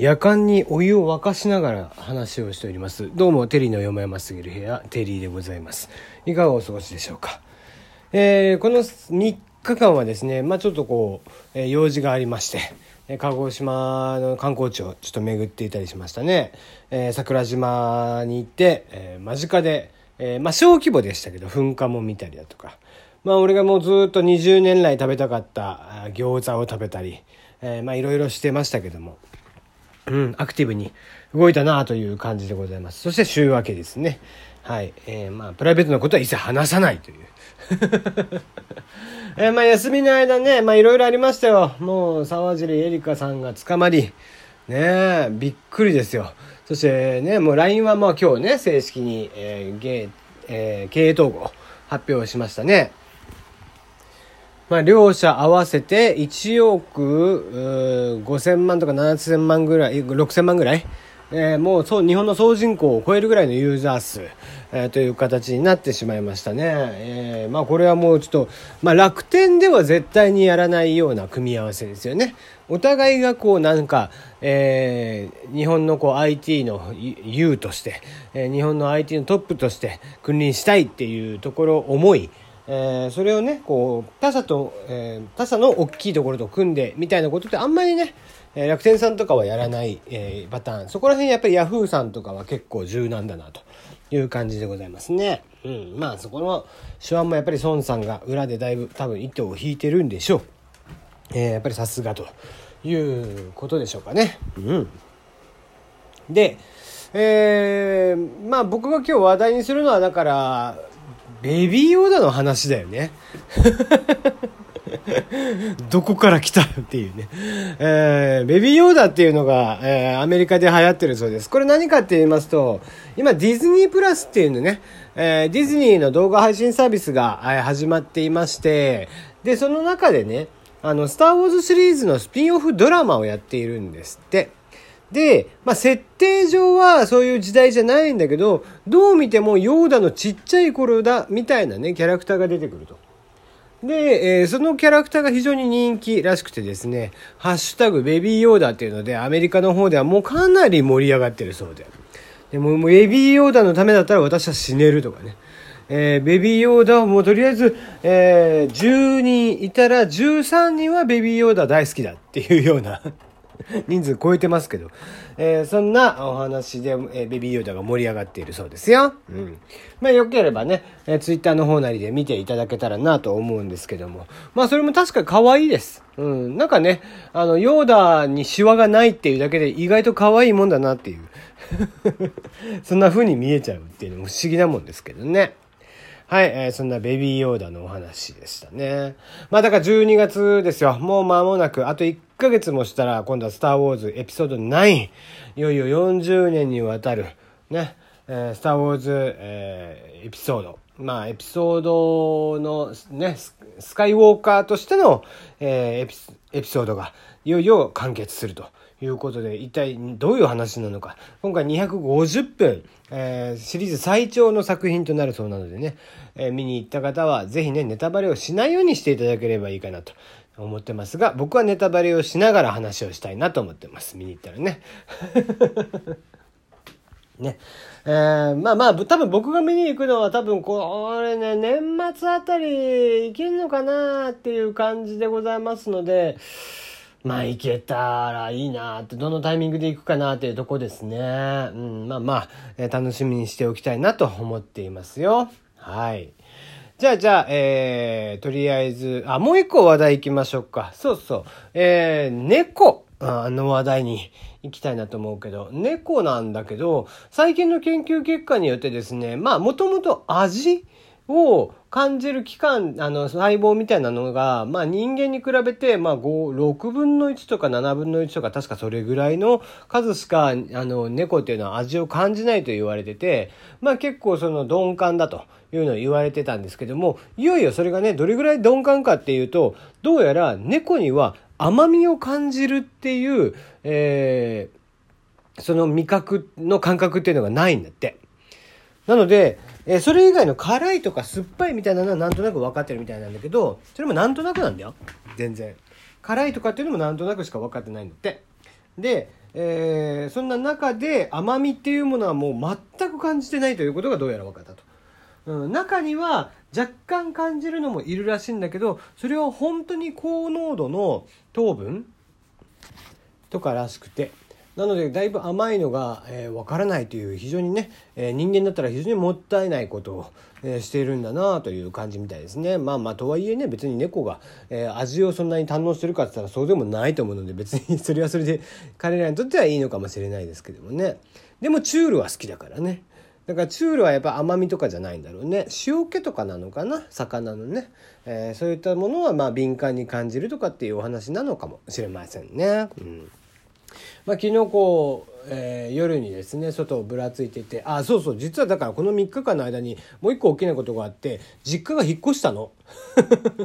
夜間にお湯を沸かしながら話をしております。どうもテリーの山々すぎる部屋テリーでございます。いかがお過ごしでしょうか、えー、この3日間はですねまあちょっとこう、えー、用事がありまして鹿児島の観光地をちょっと巡っていたりしましたね、えー、桜島に行って、え、間近で、え、まあ小規模でしたけど噴火も見たりだとか。まあ俺がもうずっと20年来食べたかった餃子を食べたり、え、まあいろいろしてましたけども。うん、アクティブに動いたなという感じでございます。そして週明けですね。はい。えー、まあ、プライベートのことは一切話さないという。えー、まあ、休みの間ね、まあ、いろいろありましたよ。もう、沢尻エリカさんが捕まり、ねびっくりですよ。そしてね、もう LINE はまあ今日ね、正式に、えー、ゲえー、経営統合発表しましたね。まあ、両者合わせて1億5000万とか7000万ぐらい、6000万ぐらい、えー、もうそう日本の総人口を超えるぐらいのユーザー数、えー、という形になってしまいましたね。えー、まあこれはもうちょっと、まあ楽天では絶対にやらないような組み合わせですよね。お互いがこうなんか、えー、日本のこう IT の U として、えー、日本の IT のトップとして君臨したいっていうところ思い、えー、それをねこう他社と、えー、他社の大きいところと組んでみたいなことってあんまりね、えー、楽天さんとかはやらない、えパターンそこら辺やっぱりヤフーさんとかは結構柔軟だなという感じでございますね。うん、まあそこの手腕もやっぱり孫さんが裏でだいぶ多分糸を引いてるんでしょう。えやっぱりさすがということでしょうかね。うん、で、えー、まあ僕が今日話題にするのはだからベビーヨーダの話だよね。どこから来たっていうね。えー、ベビーヨーダっていうのが、えー、アメリカで流行ってるそうです。これ何かって言いますと、今ディズニープラスっていうのね、えー、ディズニーの動画配信サービスが、えー、始まっていまして、で、その中でね、あの、スター・ウォーズシリーズのスピンオフドラマをやっているんですって。で、まあ、設定上はそういう時代じゃないんだけど、どう見てもヨーダのちっちゃい頃だ、みたいなね、キャラクターが出てくると。で、えー、そのキャラクターが非常に人気らしくてですね、ハッシュタグベビーヨーダっていうので、アメリカの方ではもうかなり盛り上がってるそうで。でも、もうベビーヨーダのためだったら私は死ねるとかね。えー、ベビーヨーダをもうとりあえず、えー、10人いたら13人はベビーヨーダ大好きだっていうような 人数超えてますけど、えー、そんなお話で、えー、ベビーヨーダが盛り上がっているそうですよ。うん。まあ、よければね、えー、ツイッターの方なりで見ていただけたらなと思うんですけども。まあ、それも確か可愛いです。うん。なんかね、あの、ヨーダにシワがないっていうだけで意外と可愛いもんだなっていう。そんな風に見えちゃうっていうのも不思議なもんですけどね。はい、えー、そんなベビーヨーダのお話でしたね。まあだから12月ですよ。もう間もなく、あと1ヶ月もしたら、今度はスターウォーズエピソード9。いよいよ40年にわたる、ね、えー、スターウォーズ、えー、エピソード。まあ、エピソードのね、スカイウォーカーとしての、えー、エピソードがいよいよ完結すると。いうことで、一体どういう話なのか。今回250分、えー、シリーズ最長の作品となるそうなのでね、えー、見に行った方はぜひね、ネタバレをしないようにしていただければいいかなと思ってますが、僕はネタバレをしながら話をしたいなと思ってます。見に行ったらね。ね。えー、まあまあ、多分僕が見に行くのは多分これね、年末あたり行けるのかなっていう感じでございますので、まあ行けたらいいなって、どのタイミングで行くかなっていうとこですね。うん、まあまあ、えー、楽しみにしておきたいなと思っていますよ。はい。じゃあじゃあ、えー、とりあえず、あ、もう一個話題行きましょうか。そうそう。えー、猫あの話題に行きたいなと思うけど、猫なんだけど、最近の研究結果によってですね、まあもともと味を感じる器官、あの、細胞みたいなのが、まあ人間に比べて、まあ5、6分の1とか7分の1とか確かそれぐらいの数しか、あの、猫っていうのは味を感じないと言われてて、まあ結構その鈍感だというのを言われてたんですけども、いよいよそれがね、どれぐらい鈍感かっていうと、どうやら猫には甘みを感じるっていう、えー、その味覚の感覚っていうのがないんだって。なので、えー、それ以外の辛いとか酸っぱいみたいなのはなんとなく分かってるみたいなんだけど、それもなんとなくなんだよ。全然。辛いとかっていうのもなんとなくしか分かってないんだって。で、えー、そんな中で甘みっていうものはもう全く感じてないということがどうやら分かったと。うん、中には若干感じるのもいるらしいんだけどそれは本当に高濃度の糖分とからしくてなのでだいぶ甘いのが、えー、分からないという非常にね、えー、人間だったら非常にもったいないことを、えー、しているんだなという感じみたいですね。まあまあとはいえね別に猫が、えー、味をそんなに堪能してるかって言ったらそうでもないと思うので別にそれはそれで彼らにとってはいいのかもしれないですけどもね。でもチュールは好きだからね。だからチュールはやっぱ甘みとかじゃないんだろうね。塩気とかなのかな？魚のね、えー、そういったものはまあ敏感に感じるとかっていうお話なのかもしれませんね。うん。まあ、昨日こう、えー、夜にですね外をぶらついていてあそうそう実はだからこの3日間の間にもう一個大きなことがあって実家が引っ越したの。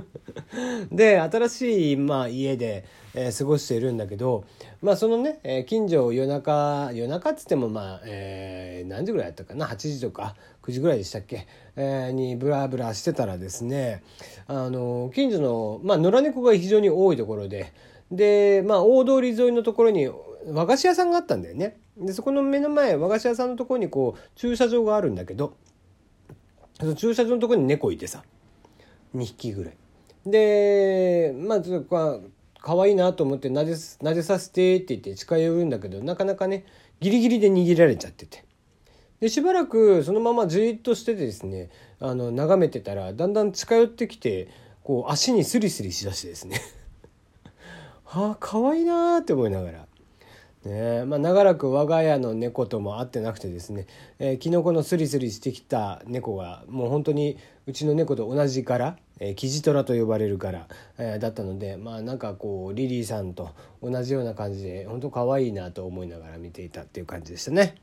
で新しい、まあ、家で、えー、過ごしているんだけど、まあ、そのね、えー、近所を夜中夜中っつってもまあ、えー、何時ぐらいだったかな8時とか9時ぐらいでしたっけ、えー、にブラブラしてたらですねあの近所の、まあ、野良猫が非常に多いところでで、まあ、大通り沿いのところに和菓子屋さんがあったんだよね。でそこの目の前和菓子屋さんのところにこう駐車場があるんだけどその駐車場のところに猫いてさ2匹ぐらい。でまあちょっと可愛いなと思ってなでなでさせてって言って近寄るんだけどなかなかねギリギリで握られちゃってて。でしばらくそのままじっとしててですねあの眺めてたらだんだん近寄ってきてこう足にスリスリしだしてですねあ可愛いなって思いながらねまあ、長らく我が家の猫とも会ってなくてですね、えー、キノコのスリスリしてきた猫がもう本当にうちの猫と同じ柄、えー、キジトラと呼ばれる柄、えー、だったのでまあなんかこうリリーさんと同じような感じで本当可愛いなと思いながら見ていたっていう感じでしたね。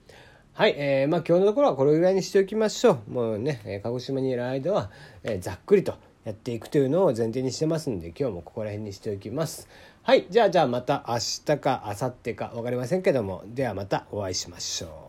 はい、えー、まあ今日のところはこれぐらいにしておきましょう。もうね、鹿児島にいる間は、え、ざっくりとやっていくというのを前提にしてますんで今日もここら辺にしておきます。はい。じゃあ、じゃあまた明日か明後日か分かりませんけども、ではまたお会いしましょう。